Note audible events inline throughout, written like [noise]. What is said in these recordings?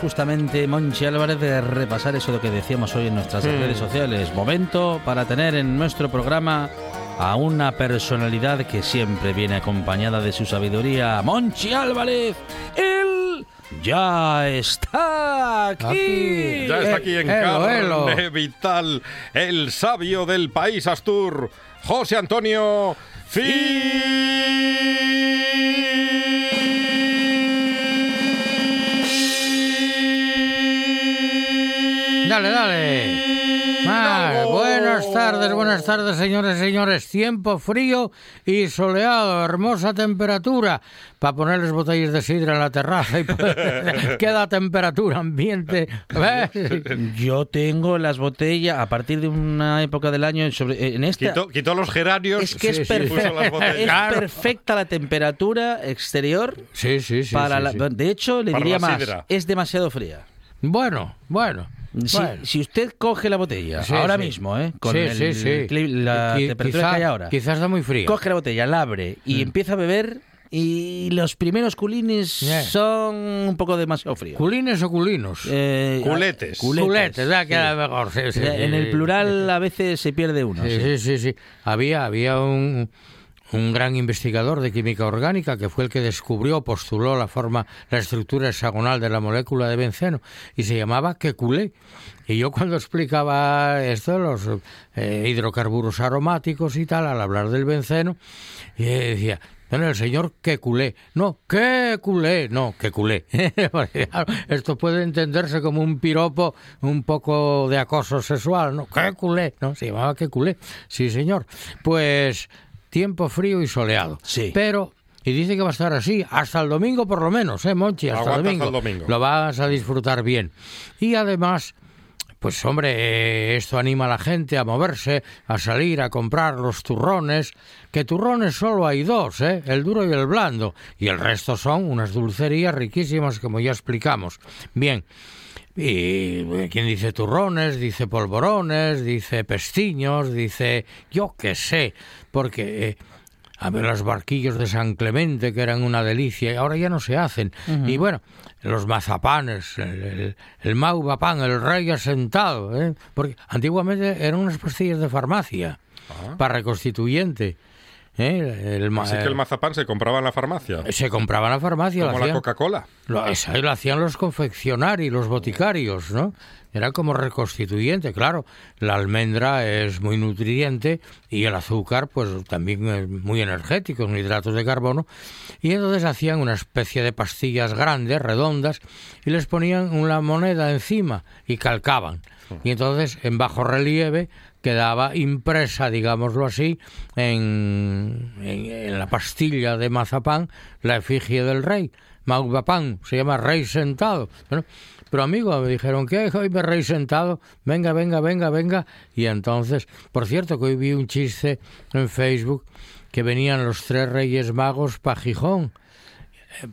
Justamente Monchi Álvarez de repasar eso de lo que decíamos hoy en nuestras Sí. redes sociales. Momento para tener en nuestro programa a una personalidad que siempre viene acompañada de su sabiduría. Monchi Álvarez, él ya está aquí. Aquí. Ya está aquí en carne vital el sabio del país Astur, José Antonio Dale, buenas tardes, buenas tardes, señores y señores. Tiempo frío y soleado, hermosa temperatura. Para ponerles botellas de sidra en la terraza y [laughs] [laughs] queda temperatura ambiente. ¿Ves? [laughs] Yo tengo las botellas a partir de una época del año sobre en esta Quitó, quitó los geranios es que Sí, es, sí. perfe- Puso las botellas. es Claro. perfecta la temperatura exterior Sí, sí, sí. para sí, la- sí. de hecho le Para diría más sidra. es demasiado fría Bueno, bueno. Si, bueno. si usted coge la botella Sí, ahora sí. mismo, ¿eh? con Sí, el- sí, sí. cli- la Qui- temperatura quizá- que hay ahora, Quizás está muy frío. coge la botella, la abre y empieza a beber y los primeros culines Yeah. son un poco demasiado fríos. ¿Culines o culinos? Eh, Culetes. Culetes, ya sí. queda mejor. sí, sí, en sí, el sí. plural a veces se pierde uno. Sí, sí. sí, sí, sí. Había, había un, un gran investigador de química orgánica que fue el que descubrió, postuló la forma, la estructura hexagonal de la molécula de benceno y se llamaba Kekulé. Y yo cuando explicaba esto, los eh, hidrocarburos aromáticos y tal, al hablar del benceno, y decía, bueno, el señor Kekulé. No, Kekulé. No, Kekulé. [laughs] Porque, claro, Esto puede entenderse como un piropo un poco de acoso sexual. No, Kekulé. No, se llamaba Kekulé. Sí, señor. Pues tiempo frío y soleado. Sí. Pero... Y dice que va a estar así hasta el domingo por lo menos, ¿eh, Monchi? Hasta el domingo. el domingo. Lo vas a disfrutar bien. Y además, pues hombre, esto anima a la gente a moverse, a salir, a comprar los turrones, que turrones solo hay dos, ¿eh? el duro y el blando, y el resto son unas dulcerías riquísimas como ya explicamos. Bien, y eh, quien dice turrones, dice polvorones, dice pestiños, dice yo qué sé, porque... eh, a ver, los barquillos de San Clemente, que eran una delicia, y ahora ya no se hacen. Y bueno, los mazapanes, el, el, el maupapán, el rey asentado, ¿eh? porque antiguamente eran unas pastillas de farmacia para reconstituyente. ¿Eh? El, Así que el mazapán se compraba en la farmacia. se compraba en la farmacia. Como la hacían- Coca-Cola. Lo, eso lo hacían los confeccionarios, los boticarios, ¿no? Era como reconstituyente, claro. La almendra es muy nutriente y el azúcar, pues también es muy energético, son hidratos de carbono. Y entonces hacían una especie de pastillas grandes, redondas, y les ponían una moneda encima y calcaban. Y entonces, en bajo relieve, quedaba impresa, digámoslo así, en, en- en la pastilla de mazapán la efigie del rey. Maupapán, se llama rey sentado. Bueno, pero amigo, me dijeron, ¿qué? Hoy me rey sentado, venga, venga, venga, venga. Y entonces, por cierto, que hoy vi un chiste en Facebook que venían los tres reyes magos para Gijón.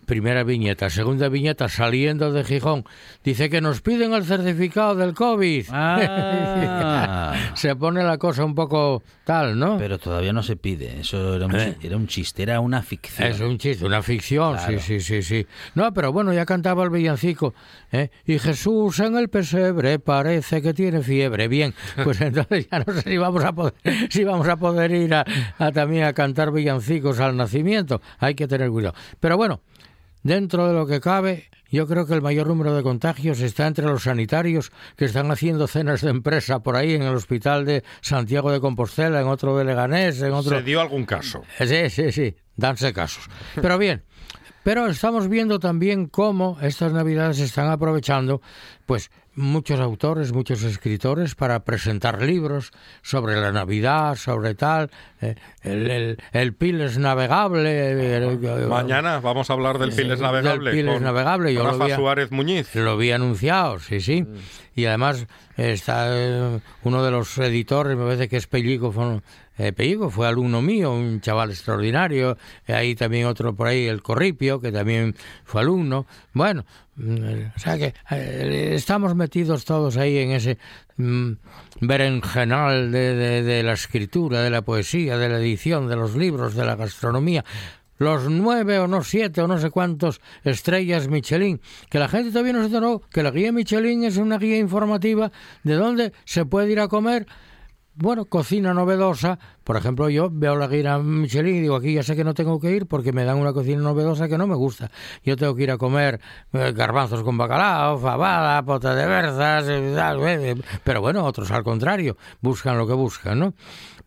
Primera viñeta, segunda viñeta, saliendo de Gijón. Dice que nos piden el certificado del COVID. Ah. [laughs] Se pone la cosa un poco tal, ¿no? Pero todavía no se pide. Eso era un, Eh. chi- era un chiste, era una ficción. Es un chiste, una ficción, Claro. sí, sí, sí, sí. No, pero bueno, ya cantaba el villancico. ¿eh? Y Jesús en el pesebre parece que tiene fiebre. Bien, pues [laughs] entonces ya no sé si vamos a poder, si vamos a poder ir a, a también a cantar villancicos al nacimiento. Hay que tener cuidado. Pero bueno, dentro de lo que cabe, yo creo que el mayor número de contagios está entre los sanitarios que están haciendo cenas de empresa por ahí en el hospital de Santiago de Compostela, en otro de Leganés, en otro... Se dio algún caso. Sí, sí, sí, danse casos. Pero bien, pero estamos viendo también cómo estas navidades se están aprovechando, pues muchos autores, muchos escritores para presentar libros sobre la Navidad, sobre tal, eh, el, el, el Piles navegable. el- el- Mañana vamos a hablar del Piles del Navegable. Piles con Navegable, yo lo Rafa vi Suárez Muñiz. lo vi anunciado, sí, sí. Y además está eh, uno de los editores, me parece que es Pellico, fue, eh, Pellico fue alumno mío, un chaval extraordinario. Eh, ahí también otro por ahí, el Corripio, que también fue alumno. Bueno, mm, eh, o sea que eh, estamos metidos todos ahí en ese mm, berenjenal de, de, la escritura, de la poesía, de la edición, de los libros, de la gastronomía los nueve o no siete o no sé cuántos estrellas Michelin, que la gente todavía no se enteró que la guía Michelin es una guía informativa de dónde se puede ir a comer. Bueno, cocina novedosa. Por ejemplo, yo veo la guía Michelin y digo, aquí ya sé que no tengo que ir porque me dan una cocina novedosa que no me gusta. Yo tengo que ir a comer eh, garbanzos con bacalao, fabada, pota de berzas, eh, tal, eh, pero bueno, otros al contrario, buscan lo que buscan, ¿no?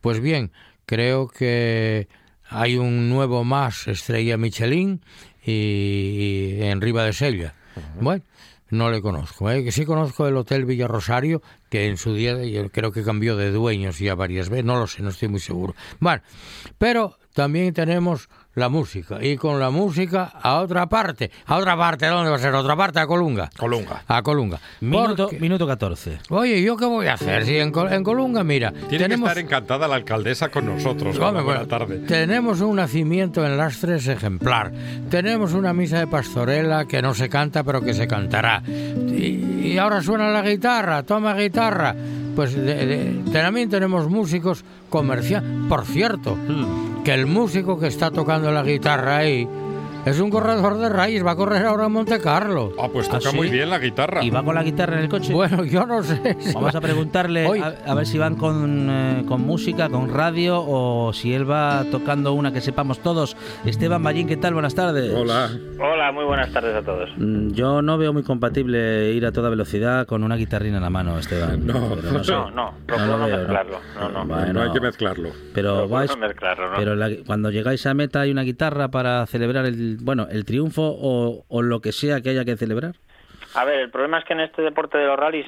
Pues bien, creo que hay un nuevo más estrella Michelin y, y en Riva de Sella. Bueno, no le conozco. ¿eh? Que sí conozco el Hotel Villa Rosario, que en su día yo creo que cambió de dueños ya varias veces. No lo sé, no estoy muy seguro. Bueno, pero también tenemos la música. Y con la música a otra parte. ¿A otra parte? ¿A dónde va a ser? ¿A otra parte? A Colunga. Colunga. A Colunga. Minuto, Porque- minuto 14. Oye, ¿yo qué voy a hacer? Si en, Col- en Colunga, mira, Tiene tenemos... que estar encantada la alcaldesa con nosotros. Hombre, Buenas bueno, tarde. Tenemos un nacimiento en Lastres ejemplar. Tenemos una misa de pastorela que no se canta, pero que se cantará. Y, y ahora suena la guitarra, toma guitarra. Pues de- de- también tenemos músicos comerciales. Por cierto, que el músico que está tocando la guitarra ahí es un corredor de raíz, va a correr ahora a Monte Carlo. Ah, pues toca ¿Ah, sí? muy bien la guitarra. ¿Y va con la guitarra en el coche? Bueno, yo no sé. si Vamos va- a preguntarle a, a ver si van con, eh, con música, con radio o si él va tocando una que sepamos todos. Esteban Ballín, ¿qué tal? Buenas tardes. Hola. Hola, muy buenas tardes a todos. Mm, Yo no veo muy compatible ir a toda velocidad con una guitarrina en la mano, Esteban. [laughs] No. Pero no, sé. No, no, lo no veo, mezclarlo. No, no. Bueno, No hay que mezclarlo. Pero vais, no mezclarlo, ¿no? pero la- cuando llegáis a meta hay una guitarra para celebrar bueno, el triunfo o, o lo que sea que haya que celebrar. A ver, el problema es que en este deporte de los rallies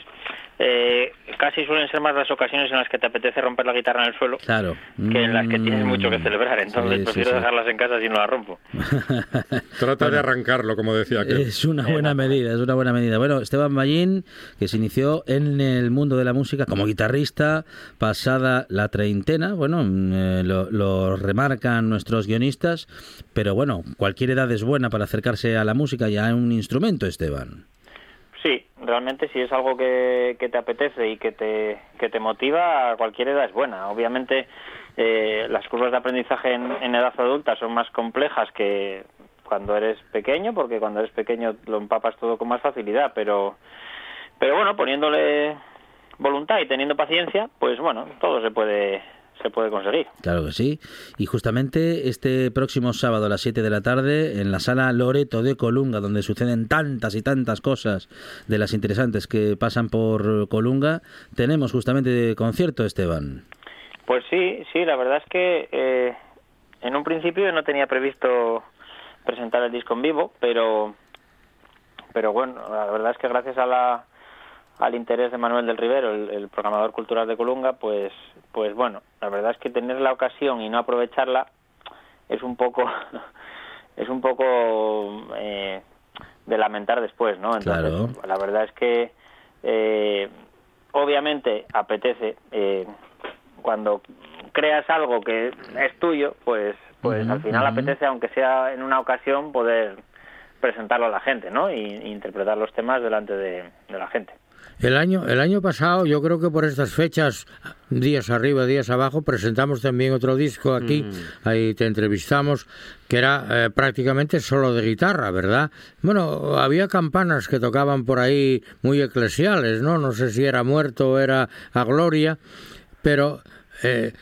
eh, casi suelen ser más las ocasiones en las que te apetece romper la guitarra en el suelo Claro. que en las que tienes Mm, mucho que celebrar. Entonces sí, prefiero sí. dejarlas en casa si no las rompo. [laughs] Trata de arrancarlo, como decía que. Es una buena medida, es una buena medida. Bueno, Esteban Ballín, que se inició en el mundo de la música como guitarrista, pasada la treintena, bueno, mm, eh, lo, lo remarcan nuestros guionistas, pero bueno, cualquier edad es buena para acercarse a la música y a un instrumento, Esteban. Sí, realmente si es algo que, te apetece y que te, que te motiva, a cualquier edad es buena. Obviamente eh, las curvas de aprendizaje en, en edad adulta son más complejas que cuando eres pequeño, porque cuando eres pequeño lo empapas todo con más facilidad, pero, pero bueno, poniéndole voluntad y teniendo paciencia, pues bueno, todo se puede se puede conseguir. Claro que sí. Y justamente este próximo sábado a las 7 de la tarde, en la sala Loreto de Colunga, donde suceden tantas y tantas cosas de las interesantes que pasan por Colunga, tenemos justamente concierto, Esteban. Pues sí, sí, la verdad es que eh, en un principio no tenía previsto presentar el disco en vivo, pero pero bueno, la verdad es que gracias a la, al interés de Manuel del Rivero, el, programador cultural de Colunga, pues, pues bueno, la verdad es que tener la ocasión y no aprovecharla es un poco, [laughs] es un poco eh, de lamentar después, ¿no? Entonces, la verdad es que eh, obviamente apetece eh, cuando creas algo que es tuyo, pues, pues al final apetece, aunque sea en una ocasión, poder presentarlo a la gente, ¿no? Y, interpretar los temas delante de, la gente. El año, el año pasado, yo creo que por estas fechas, días arriba, días abajo, presentamos también otro disco aquí, mm. ahí te entrevistamos, que era eh, prácticamente solo de guitarra, ¿verdad? Bueno, había campanas que tocaban por ahí muy eclesiales, ¿no? No sé si era muerto o era a gloria, pero eh,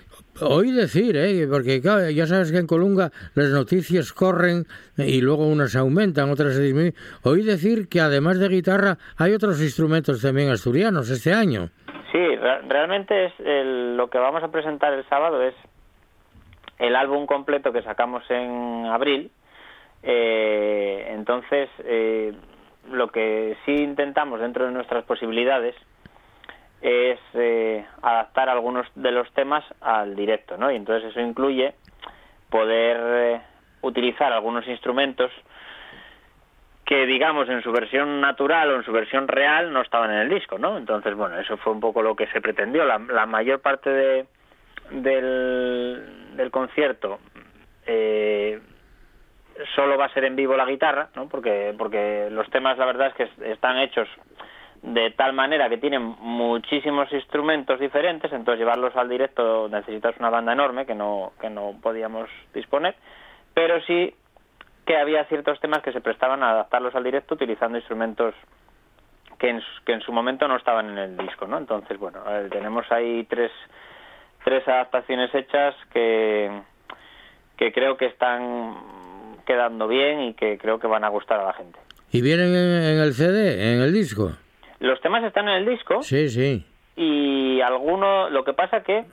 Oí decir, ¿eh? porque ya sabes que en Colunga las noticias corren y luego unas aumentan, otras se disminuyen. Oí decir que además de guitarra hay otros instrumentos también asturianos este año. Sí, realmente es lo que vamos a presentar el sábado es el álbum completo que sacamos en abril. Eh, entonces, eh, lo que sí intentamos dentro de nuestras posibilidades es eh, adaptar algunos de los temas al directo, ¿no? Y entonces eso incluye poder eh, utilizar algunos instrumentos que digamos en su versión natural o en su versión real no estaban en el disco, ¿no? Entonces, bueno, eso fue un poco lo que se pretendió. La, mayor parte de, del, del concierto eh, solo va a ser en vivo la guitarra, ¿no? Porque, porque los temas, la verdad es que están hechos de tal manera que tienen muchísimos instrumentos diferentes, entonces llevarlos al directo necesitas una banda enorme que no, que no podíamos disponer, pero sí que había ciertos temas que se prestaban a adaptarlos al directo utilizando instrumentos que en, que en su momento no estaban en el disco, ¿no? Entonces, bueno, tenemos ahí tres, tres adaptaciones hechas que, que creo que están quedando bien y que creo que van a gustar a la gente. ¿Y vienen en el CD, en el disco? Los temas están en el disco. Sí, sí. Y algunos, lo que pasa que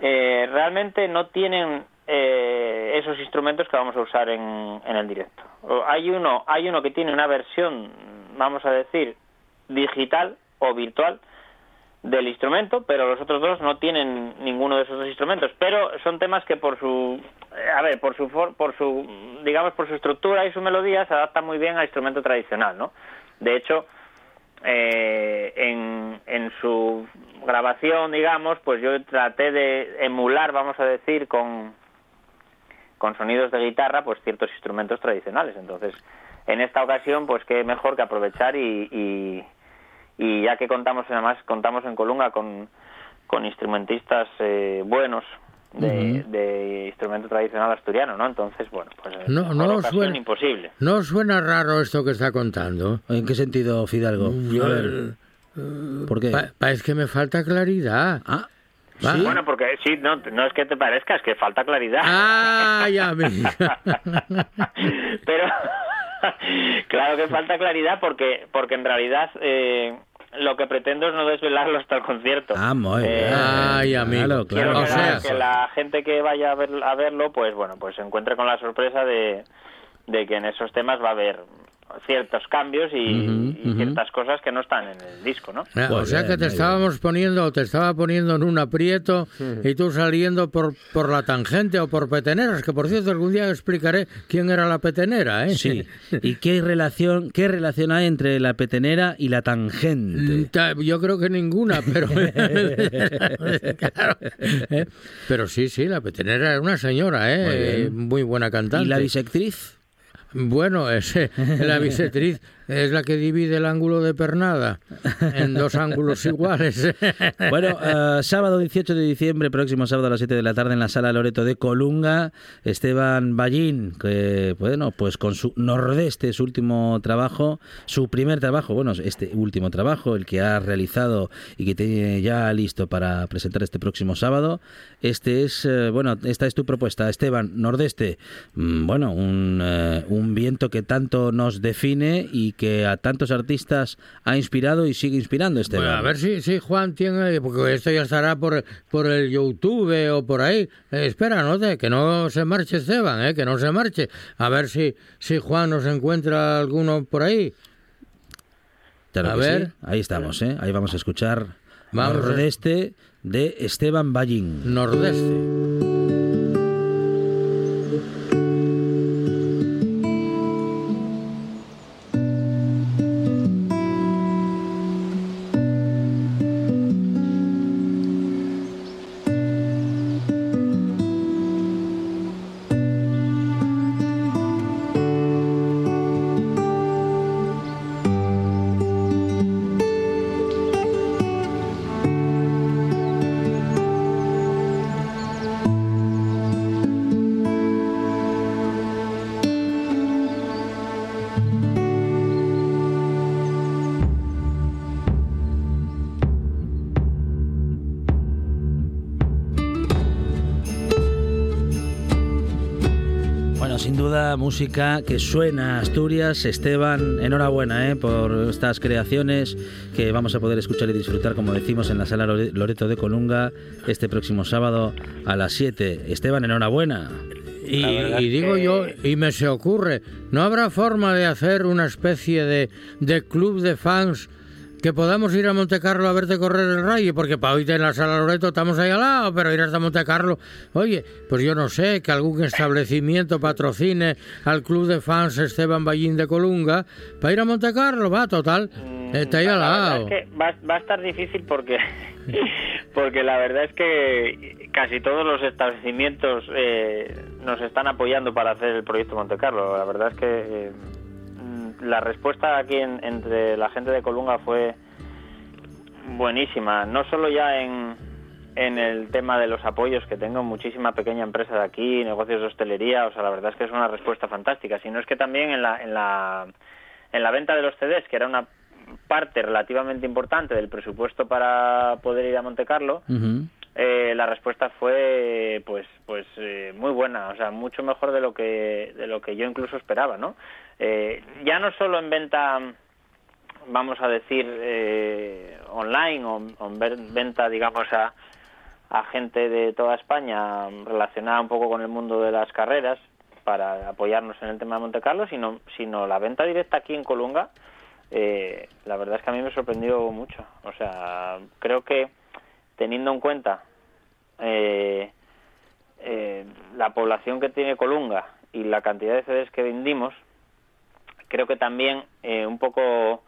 eh, realmente no tienen eh, esos instrumentos que vamos a usar en, en el directo. Hay uno, hay uno que tiene una versión, vamos a decir, digital o virtual del instrumento, pero los otros dos no tienen ninguno de esos dos instrumentos. Pero son temas que por su, eh, a ver, por su, por su, digamos, por su estructura y su melodía se adaptan muy bien al instrumento tradicional, ¿no? De hecho, eh, en, en su grabación, digamos, pues yo traté de emular, vamos a decir, con, con sonidos de guitarra, pues ciertos instrumentos tradicionales. Entonces, en esta ocasión, pues qué mejor que aprovechar y, y, ya que contamos, además, contamos en Colunga con, con instrumentistas eh, buenos, de, instrumento tradicional asturiano, ¿no? Entonces, bueno, pues no, no suena, imposible. ¿No suena raro esto que está contando? ¿En qué sentido, Fidalgo? Mm, a ver, ¿Por qué? es que me falta claridad. Ah. Bueno, porque sí, no, no es que te parezca, es que falta claridad. Ah, ya [laughs] Pero [laughs] claro que falta claridad porque porque en realidad eh, lo que pretendo es no desvelarlo hasta el concierto. Ah, muy bien. Eh, Ay, amigo. Quiero que, la, que, la gente que vaya a, ver, a verlo, pues bueno, pues se encuentre con la sorpresa de, de que en esos temas va a haber ciertos cambios y, ciertas cosas que no están en el disco, ¿no? O sea que te estábamos poniendo, te estaba poniendo en un aprieto y tú saliendo por, por la tangente o por peteneras, que por cierto algún día explicaré quién era la petenera, ¿eh? Sí. ¿Y qué relación, qué relación hay entre la petenera y la tangente? Mm, yo creo que ninguna, pero... [laughs] ¿eh? Pero sí, sí, la petenera era una señora, ¿eh? Muy, buena cantante. ¿Y la bisectriz? Bueno, [laughs] ese, la [laughs] bisectriz es la que divide el ángulo de pernada en dos ángulos [laughs] iguales. Bueno, eh, sábado 18 de diciembre, próximo sábado a las 7 de la tarde en la sala Loreto de Colunga, Esteban Ballín, que bueno, pues con su Nordeste, su último trabajo, su primer trabajo, bueno, este último trabajo, el que ha realizado y que tiene ya listo para presentar este próximo sábado. Este es, eh, bueno, esta es tu propuesta, Esteban, Nordeste. Mm, Bueno, un, eh, un viento que tanto nos define y que a tantos artistas ha inspirado y sigue inspirando, Esteban. Bueno, a ver si, si Juan tiene, porque esto ya estará por, por el YouTube o por ahí. Eh, espera, no te, que no se marche Esteban, eh, que no se marche. A ver si, si Juan nos encuentra alguno por ahí. Claro A ver. sí. Ahí estamos, ¿eh? Ahí vamos a escuchar Vamos Nordeste de Esteban Ballín. Nordeste. Música que suena a Asturias. Esteban, enhorabuena ¿eh? por estas creaciones que vamos a poder escuchar y disfrutar, como decimos, en la sala Lore- Loreto de Colunga este próximo sábado a las 7. Esteban, enhorabuena. Y, digo que- yo, y me se ocurre, ¿no habrá forma de hacer una especie de, de club de fans que podamos ir a Monte Carlo a verte correr el rayo? Porque para hoy en la sala Loreto estamos ahí al lado, pero ir hasta Monte Carlo, oye, pues yo no sé, que algún establecimiento patrocine al club de fans Esteban Ballín de Colunga para ir a Monte Carlo, va, total, está ahí al lado. es que va, va a estar difícil porque [laughs] porque la verdad es que casi todos los establecimientos eh, nos están apoyando para hacer el proyecto Monte Carlo. La verdad es que eh, mm, la respuesta aquí en- entre la gente de Colunga fue buenísima, no solo ya en, en el tema de los apoyos que tengo muchísima pequeña empresa de aquí, negocios de hostelería, o sea, la verdad es que es una respuesta fantástica, sino es que también en la, en la, en la venta de los CDs, que era una parte relativamente importante del presupuesto para poder ir a Monte Carlo. Eh, la respuesta fue pues pues eh, muy buena o sea mucho mejor de lo que de lo que yo incluso esperaba no Eh, ya no solo en venta vamos a decir eh, online o, en venta digamos a a gente de toda España relacionada un poco con el mundo de las carreras para apoyarnos en el tema de Monte Carlo sino sino la venta directa aquí en Colunga eh, la verdad es que a mí me sorprendió mucho. O sea creo que teniendo en cuenta eh, eh, la población que tiene Colunga y la cantidad de CDs que vendimos, creo que también eh, un poco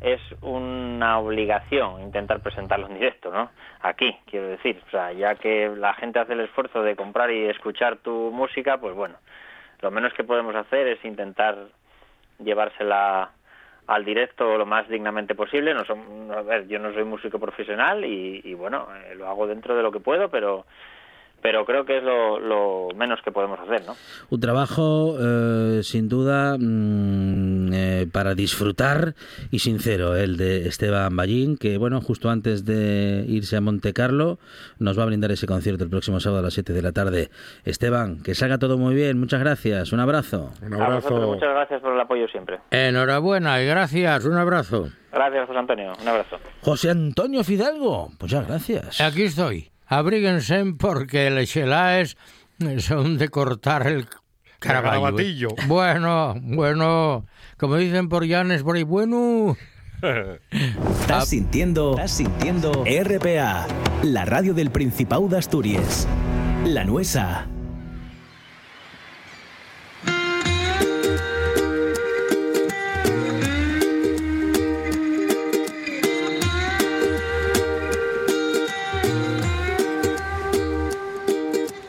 es una obligación intentar presentarlo en directo, ¿no? Aquí, quiero decir, o sea, ya que la gente hace el esfuerzo de comprar y escuchar tu música, pues bueno, lo menos que podemos hacer es intentar llevársela al directo lo más dignamente posible. No son, a ver, yo no soy músico profesional y, y bueno, eh, lo hago dentro de lo que puedo, pero pero creo que es lo, lo menos que podemos hacer, ¿no? Un trabajo, eh, sin duda, mm, eh, para disfrutar y sincero, el de Esteban Ballín, que, bueno, justo antes de irse a Monte Carlo, nos va a brindar ese concierto el próximo sábado a las 7 de la tarde. Esteban, que salga todo muy bien, muchas gracias, un abrazo. Un A abrazo. muchas gracias por el apoyo siempre. Enhorabuena y gracias, un abrazo. Gracias, José Antonio. Un abrazo. José Antonio Fidalgo, muchas gracias. Aquí estoy. Abríguense porque el Xelaes son de cortar el caraballo. garabatillo. Bueno, bueno, como dicen por Llanes por ahí, bueno. Estás sintiendo, estás sintiendo RPA, la radio del Principado de Asturias. La Nuesa.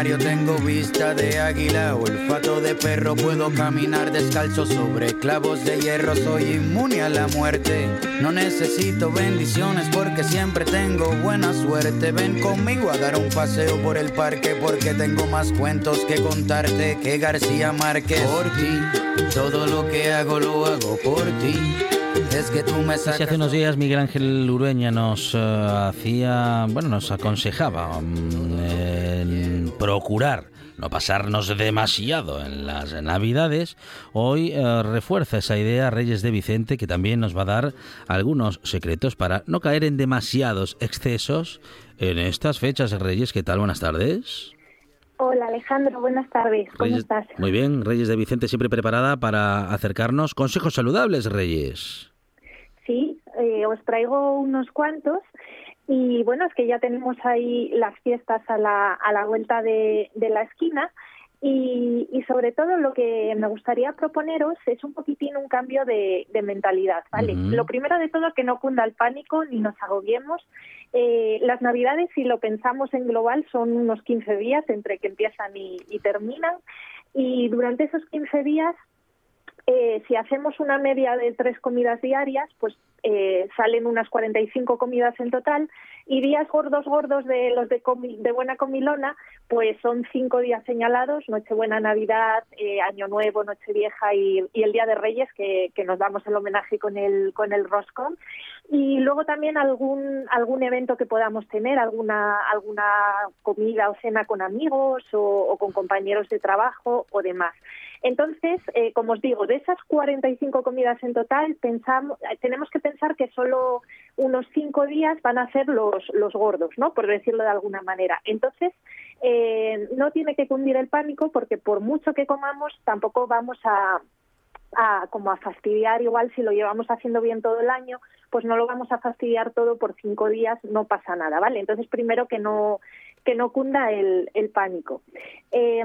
Tengo vista de águila, olfato de perro. Puedo caminar descalzo sobre clavos de hierro. Soy inmune a la muerte. No necesito bendiciones porque siempre tengo buena suerte. Ven conmigo a dar un paseo por el parque porque tengo más cuentos que contarte que García Márquez. Por ti, todo lo que hago lo hago por ti. Es que tú me sacas hace unos días Miguel Ángel Urueña nos eh, hacía, bueno, nos aconsejaba mm, procurar no pasarnos demasiado en las Navidades, hoy eh, refuerza esa idea Reyes de Vicente que también nos va a dar algunos secretos para no caer en demasiados excesos en estas fechas. Reyes, ¿qué tal? Buenas tardes. Hola Alejandro, buenas tardes. ¿Cómo estás? Muy bien, Reyes de Vicente siempre preparada para acercarnos consejos saludables, Reyes. Sí, eh, os traigo unos cuantos y bueno, es que ya tenemos ahí las fiestas a la, a la vuelta de, de la esquina y, y, sobre todo lo que me gustaría proponeros es un poquitín un cambio de, de mentalidad, ¿vale? Lo primero de todo, que no cunda el pánico ni nos agobiemos. Eh, las Navidades, si lo pensamos en global, son unos 15 días entre que empiezan y, y terminan. Y durante esos 15 días eh, si hacemos una media de tres comidas diarias, pues eh, salen unas 45 comidas en total y días gordos gordos de los de, de buena comilona, pues son cinco días señalados, Nochebuena, Navidad, eh, Año Nuevo, Nochevieja y, y el Día de Reyes, que, nos damos el homenaje con el, con el roscón. Y luego también algún, algún evento que podamos tener, alguna, alguna comida o cena con amigos o con compañeros de trabajo o demás. Entonces, eh, como os digo, de esas 45 comidas en total, pensamos, tenemos que pensar que solo unos cinco días van a ser los, los gordos, ¿no? Por decirlo de alguna manera. Entonces, eh, no tiene que cundir el pánico porque por mucho que comamos, tampoco vamos a, a como a fastidiar igual si lo llevamos haciendo bien todo el año pues no lo vamos a fastidiar todo por cinco días no pasa nada vale entonces primero que no que no cunda el, el pánico eh,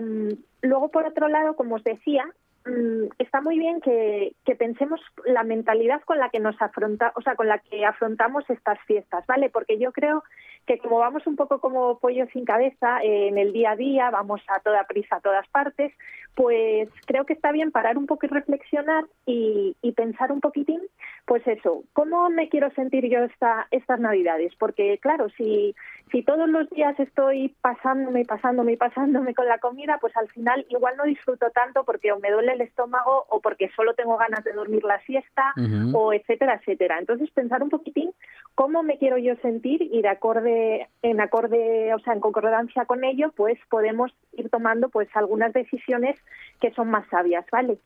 luego por otro lado como os decía mm, está muy bien que, que, pensemos la mentalidad con la que nos afronta, o sea, con la que afrontamos estas fiestas, ¿vale? Porque yo creo que como vamos un poco como pollo sin cabeza eh, en el día a día, vamos a toda prisa a todas partes, pues creo que está bien parar un poco y reflexionar y, y pensar un poquitín, pues eso, ¿cómo me quiero sentir yo esta, estas Navidades? Porque claro, si, si todos los días estoy pasándome y pasándome y pasándome con la comida, pues al final igual no disfruto tanto porque o me duele el estómago o porque solo tengo ganas de dormir la siesta uh -huh. o etcétera, etcétera. Entonces pensar un poquitín cómo me quiero yo sentir y de acorde, en acorde, o sea, en concordancia con ello, pues podemos ir tomando pues algunas decisiones que son más sabias, ¿vale?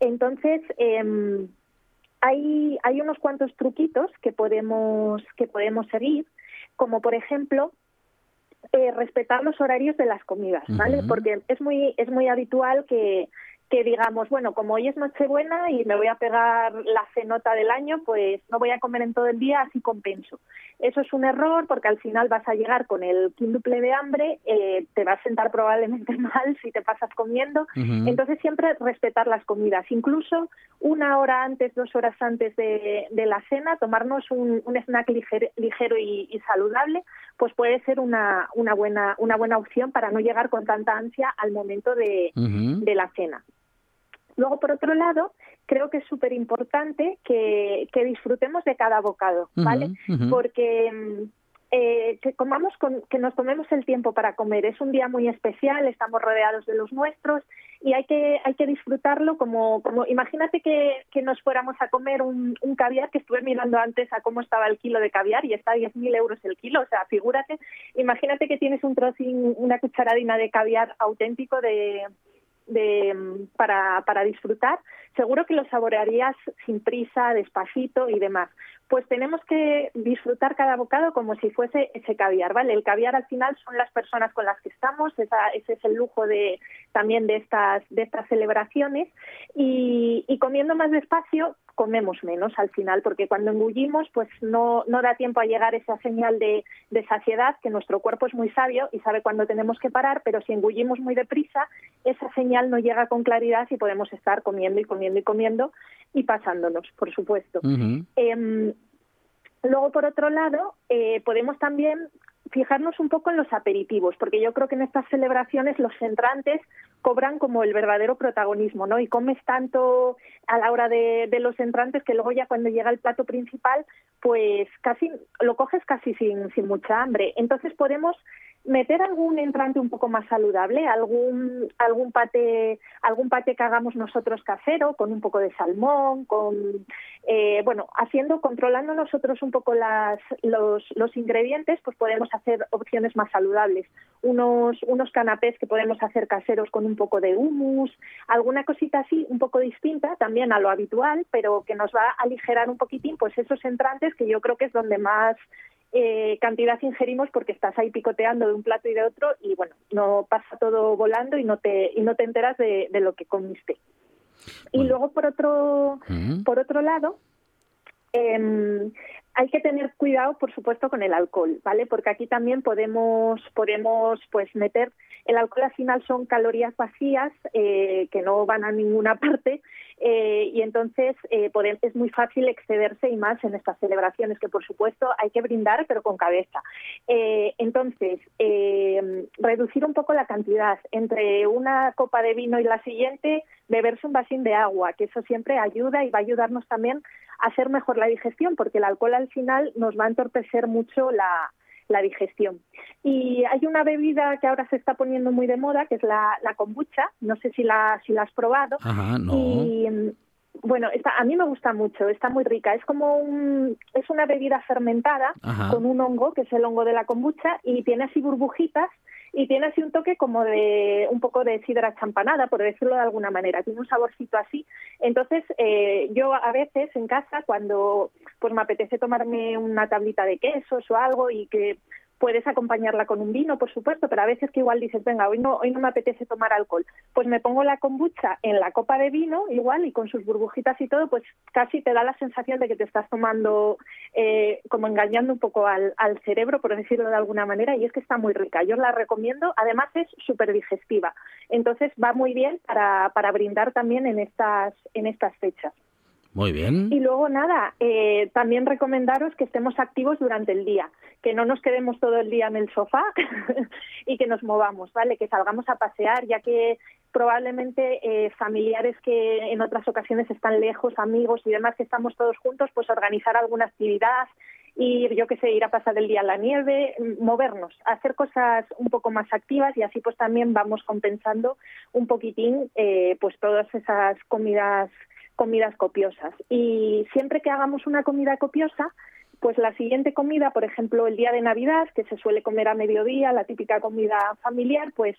Entonces, eh, hay, hay unos cuantos truquitos que podemos, que podemos seguir, como por ejemplo, eh, respetar los horarios de las comidas, ¿vale? Uh -huh. Porque es muy, es muy habitual que, que digamos, bueno, como hoy es Nochebuena y me voy a pegar la cenota del año, pues no voy a comer en todo el día, así compenso. Eso es un error porque al final vas a llegar con el quíntuple de hambre, eh, te va a sentar probablemente [laughs] mal si te pasas comiendo. Uh -huh. Entonces siempre respetar las comidas, incluso una hora antes, dos horas antes de, de la cena, tomarnos un, un snack ligero, ligero y, y, saludable, pues puede ser una, una, buena, una buena opción para no llegar con tanta ansia al momento de, uh -huh. de la cena. Luego, por otro lado, creo que es súper importante que, que, disfrutemos de cada bocado, ¿vale? Uh -huh. Porque mm, eh, que comamos con, que nos tomemos el tiempo para comer. Es un día muy especial, estamos rodeados de los nuestros y hay que hay que disfrutarlo como como imagínate que, que nos fuéramos a comer un, un, caviar que estuve mirando antes a cómo estaba el kilo de caviar y está a 10.000 euros el kilo. O sea, figúrate, imagínate que tienes un trocín, una cucharadina de caviar auténtico de de, para, para disfrutar, seguro que lo saborearías sin prisa, despacito y demás. Pues tenemos que disfrutar cada bocado como si fuese ese caviar, ¿vale? El caviar al final son las personas con las que estamos, ese es el lujo de también de estas de estas celebraciones y, y comiendo más despacio comemos menos al final, porque cuando engullimos, pues no, no da tiempo a llegar esa señal de, de, saciedad, que nuestro cuerpo es muy sabio y sabe cuándo tenemos que parar, pero si engullimos muy deprisa, esa señal no llega con claridad y podemos estar comiendo y comiendo y comiendo y pasándonos, por supuesto. Luego, por otro lado, eh, podemos también fijarnos un poco en los aperitivos, porque yo creo que en estas celebraciones los entrantes cobran como el verdadero protagonismo, ¿no? Y comes tanto a la hora de, de, los entrantes que luego ya cuando llega el plato principal, pues casi lo coges casi sin, sin mucha hambre. Entonces podemos meter algún entrante un poco más saludable, algún algún pate algún pate que hagamos nosotros casero con un poco de salmón, con eh, bueno haciendo controlando nosotros un poco las los, los ingredientes, pues podemos hacer opciones más saludables, unos unos canapés que podemos hacer caseros con un poco de hummus, alguna cosita así un poco distinta también a lo habitual, pero que nos va a aligerar un poquitín pues esos entrantes que yo creo que es donde más eh, cantidad ingerimos porque estás ahí picoteando de un plato y de otro y bueno, no pasa todo volando y no te, y no te enteras de, lo que comiste. Y luego por otro, mm. por otro lado, eh, hay que tener cuidado, por supuesto, con el alcohol, ¿vale? Porque aquí también podemos, podemos pues meter el alcohol al final son calorías vacías eh, que no van a ninguna [laughs] parte eh, y entonces eh, es muy fácil excederse y más en estas celebraciones que por supuesto hay que brindar pero con cabeza. entonces reducir un poco la cantidad entre una copa de vino y la siguiente beberse un vasín de agua que eso siempre ayuda y va a ayudarnos también a hacer mejor la digestión porque el alcohol al final nos va a entorpecer mucho la, la digestión. Y hay una bebida que ahora se está poniendo muy de moda, que es la, la kombucha. No sé si la, si la has probado. Ajá, no. Y, bueno, esta, a mí me gusta mucho, está muy rica. Es como un, es una bebida fermentada con un hongo, que es el hongo de la kombucha, y tiene así burbujitas y tiene así un toque como de un poco de sidra champanada, por decirlo de alguna manera. Tiene un saborcito así. Entonces, eh, yo a veces en casa, cuando pues me apetece tomarme una tablita de quesos o algo y que puedes acompañarla con un vino, por supuesto, pero a veces que igual dices, venga, hoy no, hoy no me apetece tomar alcohol, pues me pongo la kombucha en la copa de vino, igual, y con sus burbujitas y todo, pues casi te da la sensación de que te estás tomando, eh, como engañando un poco al, al cerebro, por decirlo de alguna manera, y es que está muy rica. Yo la recomiendo, además es súper digestiva, entonces va muy bien para, para brindar también en estas, en estas fechas. Muy bien. Y luego nada, eh, también recomendaros que estemos activos durante el día, que no nos quedemos todo el día en el sofá [laughs] y que nos movamos, ¿vale? Que salgamos a pasear, ya que probablemente eh, familiares que en otras ocasiones están lejos, amigos y demás, que estamos todos juntos, pues organizar alguna actividad, ir, yo qué sé, ir a pasar el día en la nieve, movernos, hacer cosas un poco más activas y así pues también vamos compensando un poquitín eh, pues todas esas comidas comidas copiosas. Y siempre que hagamos una comida copiosa, pues la siguiente comida, por ejemplo, el día de Navidad, que se suele comer a mediodía, la típica comida familiar, pues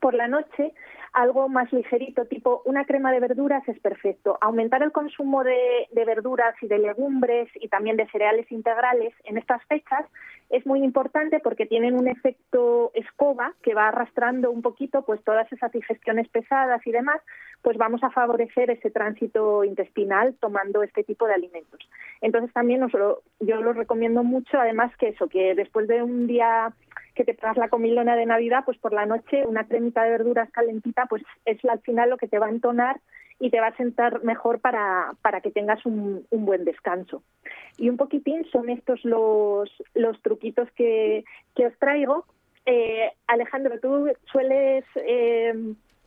por la noche algo más ligerito, tipo una crema de verduras es perfecto. Aumentar el consumo de, verduras y de legumbres y también de cereales integrales en estas fechas es muy importante porque tienen un efecto escoba que va arrastrando un poquito pues todas esas digestiones pesadas y demás, pues vamos a favorecer ese tránsito intestinal tomando este tipo de alimentos. Entonces también yo lo recomiendo mucho, además que eso, que después de un día que te pagas la comilona de Navidad, pues por la noche una cremita de verduras calentita, pues es al final lo que te va a entonar y te va a sentar mejor para, para que tengas un, un buen descanso. Y un poquitín son estos los, los truquitos que, que os traigo. Eh, Alejandro, ¿tú sueles eh,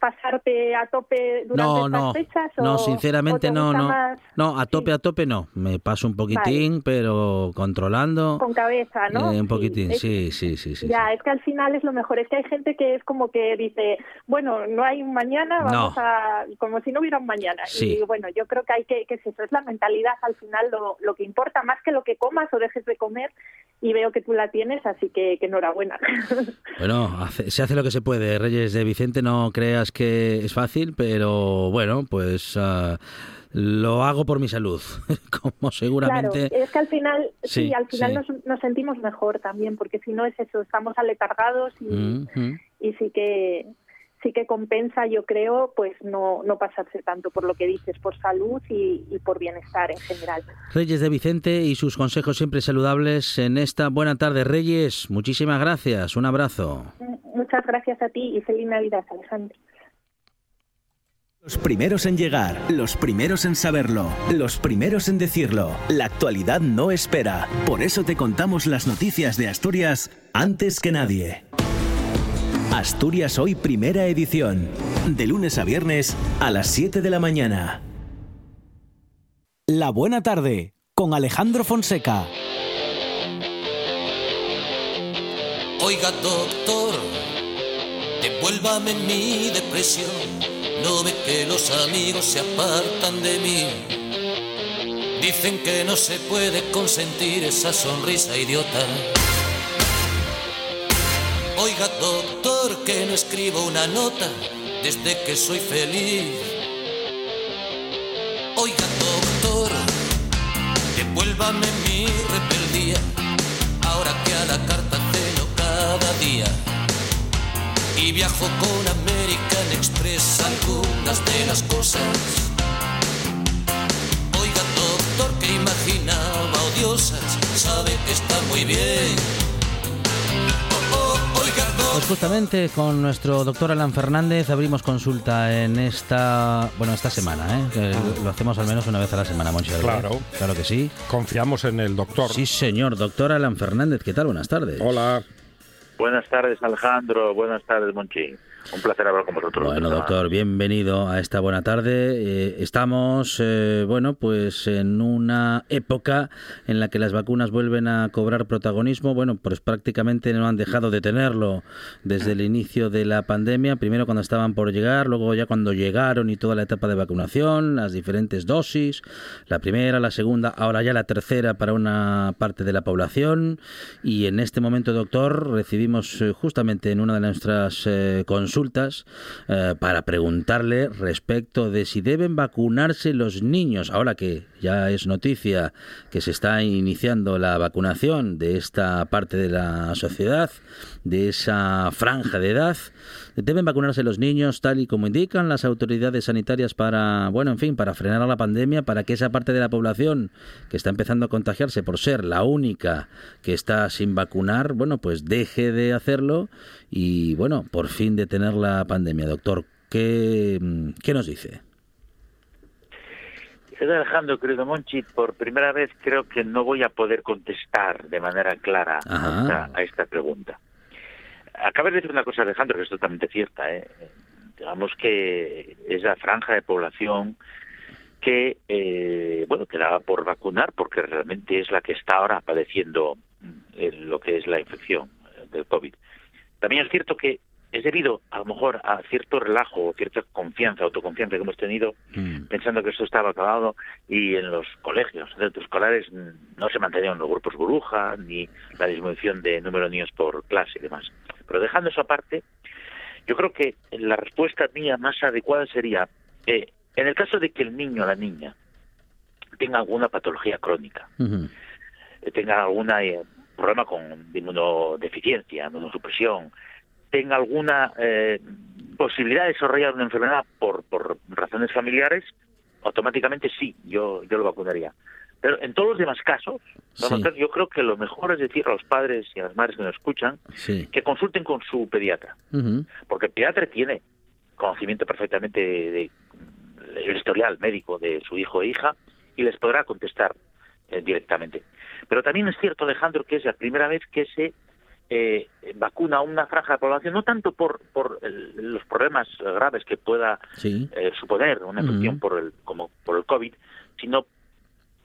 pasarte a tope durante no, estas no, fechas? no, sinceramente no, no. No, a tope, Sí. a tope no. Me paso un poquitín, pero controlando. Con cabeza, ¿no? eh, un Sí, poquitín, es- sí, sí, sí, sí. ya, es que al final es lo mejor. Es que hay gente que es como que dice, bueno, no hay un mañana, vamos No. a. como si no hubiera un mañana. Sí. Y bueno, yo creo que hay que, que es eso, es la mentalidad al final lo, lo que importa, más que lo que comas o dejes de comer, y veo que tú la tienes, así que, que enhorabuena. [laughs] Bueno, se hace lo que se puede, Reyes de Vicente, no creas que es fácil, pero bueno, pues ah, lo hago por mi salud, [laughs] como seguramente... Claro, es que al final, sí, al final Nos, nos, sentimos mejor también, porque si no es eso, estamos aletargados y, y sí que sí que compensa, yo creo, pues no, no pasarse tanto por lo que dices, por salud y, y, por bienestar en general. Reyes de Vicente y sus consejos siempre saludables en esta buena tarde. Reyes, muchísimas gracias, un abrazo. Muchas gracias a ti y feliz Navidad, Alejandro. Los primeros en llegar, los primeros en saberlo, los primeros en decirlo. La actualidad no espera. Por eso te contamos las noticias de Asturias antes que nadie. Asturias Hoy Primera Edición. De lunes a viernes a las 7 de la mañana. La Buena Tarde con Alejandro Fonseca. Oiga, doctor, devuélvame mi depresión. No ve que los amigos se apartan de mí. Dicen que no se puede consentir esa sonrisa idiota. Oiga, doctor, que no escribo una nota desde que soy feliz. Oiga, doctor, devuélvame mi rebeldía, ahora que a la carta ceno cada día. Y viajo con American Express algunas de las cosas. Oiga, doctor, que imaginaba odiosas, sabe que está muy bien pues justamente con nuestro doctor Alan Fernández abrimos consulta en esta, bueno, esta semana, ¿eh? lo hacemos al menos una vez a la semana, Monchi. Claro. Claro que sí. Confiamos en el doctor. Sí, señor. Doctor Alan Fernández, ¿qué tal? Buenas tardes. Hola. Buenas tardes, Alejandro. Buenas tardes, Monchi. Un placer hablar con vosotros. Bueno, doctor, bienvenido a esta buena tarde. Eh, estamos, eh, bueno, pues en una época en la que las vacunas vuelven a cobrar protagonismo. Bueno, pues prácticamente no han dejado de tenerlo desde el inicio de la pandemia. Primero cuando estaban por llegar, luego ya cuando llegaron y toda la etapa de vacunación, las diferentes dosis, la primera, la segunda, ahora ya la tercera para una parte de la población. Y en este momento, doctor, recibimos eh, justamente en una de nuestras consultas consultas eh, para preguntarle respecto de si deben vacunarse los niños, ahora que ya es noticia que se está iniciando la vacunación de esta parte de la sociedad, de esa franja de edad. Deben vacunarse los niños tal y como indican las autoridades sanitarias para, bueno, en fin, para frenar a la pandemia, para que esa parte de la población que está empezando a contagiarse por ser la única que está sin vacunar, bueno, pues deje de hacerlo y, bueno, por fin detener la pandemia. Doctor, ¿qué, qué nos dice? Alejandro, querido Monchi, por primera vez creo que no voy a poder contestar de manera clara a esta, pregunta. Acabas de decir una cosa, Alejandro, que es totalmente cierta. ¿eh? Digamos que es la franja de población que, eh, bueno, quedaba por vacunar porque realmente es la que está ahora padeciendo eh, lo que es la infección del COVID. También es cierto que es debido a lo mejor a cierto relajo o cierta confianza, autoconfianza que hemos tenido mm. pensando que esto estaba acabado y en los colegios, escolares no se mantenían los grupos burbuja ni la disminución de número de niños por clase y demás. Pero dejando eso aparte, yo creo que la respuesta mía más adecuada sería, eh, en el caso de que el niño o la niña tenga alguna patología crónica, eh, tenga algún eh, problema con inmunodeficiencia, inmunosupresión, tenga alguna eh, posibilidad de desarrollar una enfermedad por, por razones familiares, automáticamente sí, yo, yo lo vacunaría. Pero en todos los demás casos, yo creo que lo mejor es decir a los padres y a las madres que nos escuchan que consulten con su pediatra. Porque el pediatra tiene conocimiento perfectamente del de, historial médico de su hijo e hija y les podrá contestar eh, directamente. Pero también es cierto, Alejandro, que es la primera vez que se eh, vacuna a una franja de población, no tanto por, por los problemas graves que pueda eh, suponer una infección por el, como por el COVID, sino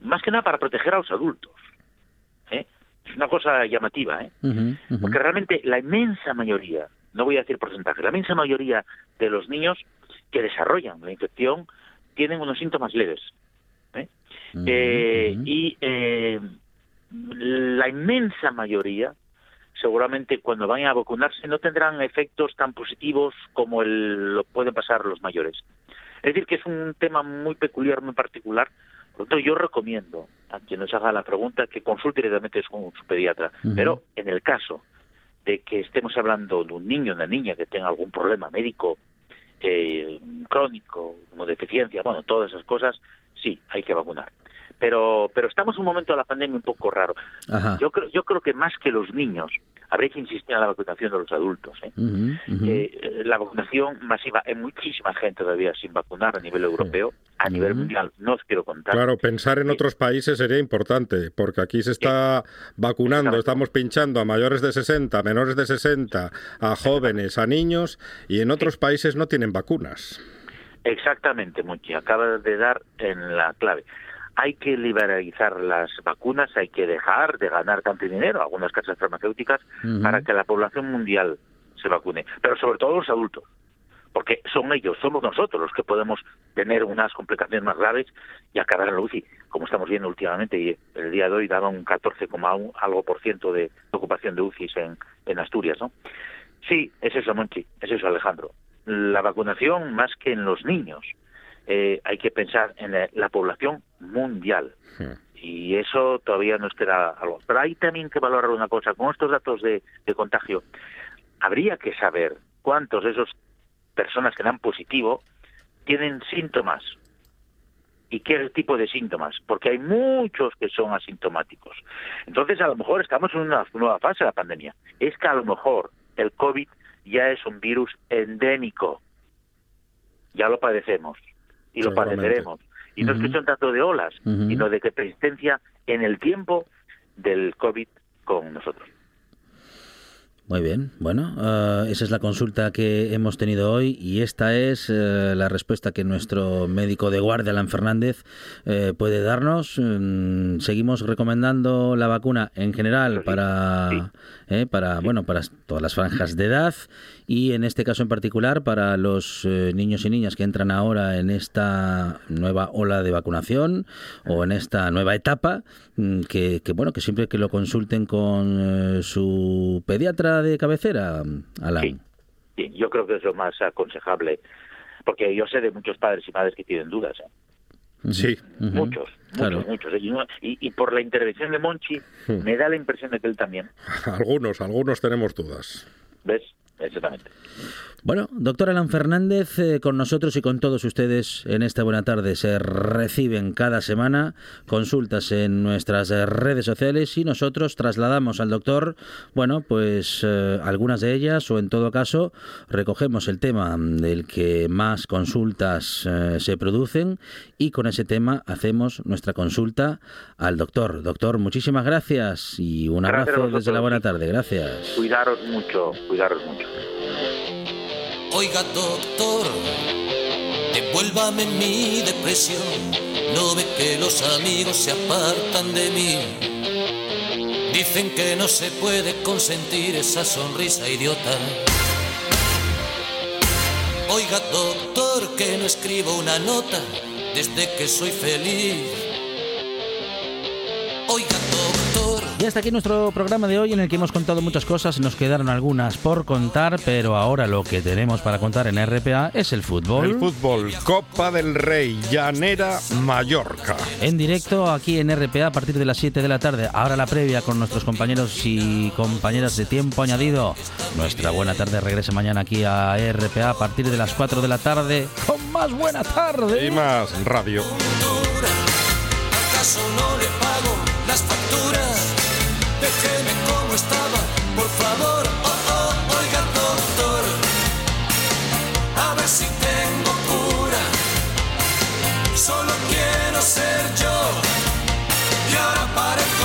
más que nada para proteger a los adultos. ¿eh? Es una cosa llamativa, ¿eh? porque realmente la inmensa mayoría, no voy a decir porcentaje, la inmensa mayoría de los niños que desarrollan la infección tienen unos síntomas leves. ¿eh? y la inmensa mayoría seguramente cuando vayan a vacunarse no tendrán efectos tan positivos como el, lo pueden pasar los mayores. Es decir, que es un tema muy peculiar, muy particular. Por lo tanto, yo recomiendo a quien nos haga la pregunta que consulte directamente con su pediatra. Pero en el caso de que estemos hablando de un niño o una niña que tenga algún problema médico eh, crónico, como deficiencia, bueno, todas esas cosas, sí, hay que vacunar pero pero estamos en un momento de la pandemia un poco raro. Yo creo yo creo que más que los niños habría que insistir en la vacunación de los adultos. ¿eh? Eh, la vacunación masiva, hay muchísima gente todavía sin vacunar a nivel europeo, a nivel mundial, no os quiero contar. Claro, pensar en otros países sería importante, porque aquí se está vacunando, estamos pinchando a mayores de 60, menores de 60, a jóvenes, a niños, y en otros países no tienen vacunas. Exactamente, Muchi, acaba de dar en la clave hay que liberalizar las vacunas, hay que dejar de ganar tanto dinero, algunas casas farmacéuticas, para que la población mundial se vacune, pero sobre todo los adultos, porque son ellos, somos nosotros los que podemos tener unas complicaciones más graves y acabar en la UCI, como estamos viendo últimamente, y el día de hoy daba un 14,1 algo por ciento de ocupación de UCIs en, en Asturias, ¿no? Sí, es eso, Monchi, es eso, Alejandro. La vacunación más que en los niños, eh, hay que pensar en la, población mundial. Y eso todavía nos queda algo. Pero hay también que valorar una cosa. Con estos datos de, contagio, habría que saber cuántos de esas personas que dan positivo tienen síntomas y qué tipo de síntomas, porque hay muchos que son asintomáticos. Entonces, a lo mejor estamos en una nueva fase de la pandemia. Es que a lo mejor el COVID ya es un virus endémico. Ya lo padecemos y lo padeceremos. Y no es un trato de olas, sino de que persistencia en el tiempo del COVID con nosotros. Muy bien, bueno, eh, esa es la consulta que hemos tenido hoy y esta es eh, la respuesta que nuestro médico de guardia, Alan Fernández, eh, puede darnos. Mm, seguimos recomendando la vacuna en general para, para, bueno, para todas las franjas de edad y en este caso en particular para los niños y niñas que entran ahora en esta nueva ola de vacunación o en esta nueva etapa, mm, que, que bueno, que siempre que lo consulten con su pediatra de cabecera, Alan? Sí, yo creo que es lo más aconsejable, porque yo sé de muchos padres y madres que tienen dudas. ¿eh? Sí. Muchos, muchos, muchos. Y, por la intervención de Monchi, hmm. me da la impresión de que él también. [laughs] algunos, algunos tenemos dudas. ¿Ves? Exactamente. Bueno, doctor Alan Fernández, eh, con nosotros y con todos ustedes en esta buena tarde se reciben cada semana consultas en nuestras redes sociales y nosotros trasladamos al doctor, bueno, pues eh, algunas de ellas o en todo caso recogemos el tema del que más consultas eh, se producen y con ese tema hacemos nuestra consulta al doctor. Doctor, muchísimas gracias y un abrazo desde la buena tarde. Gracias. Cuidaros mucho, cuidaros mucho. Oiga, doctor, devuélvame mi depresión. No ve que los amigos se apartan de mí. Dicen que no se puede consentir esa sonrisa idiota. Oiga, doctor, que no escribo una nota desde que soy feliz. Oiga, y hasta aquí nuestro programa de hoy en el que hemos contado muchas cosas, nos quedaron algunas por contar, pero ahora lo que tenemos para contar en RPA es el fútbol. El fútbol, Copa del Rey, Llanera, Mallorca. En directo aquí en RPA a partir de las 7 de la tarde. Ahora la previa con nuestros compañeros y compañeras de tiempo añadido. Nuestra buena tarde regresa mañana aquí a RPA a partir de las 4 de la tarde con más buena tarde. Y más radio. ¿Acaso no le pago las facturas? déjeme como estaba, por favor, oh, oh, oiga doctor, a ver si tengo cura, solo quiero ser yo, y ahora parece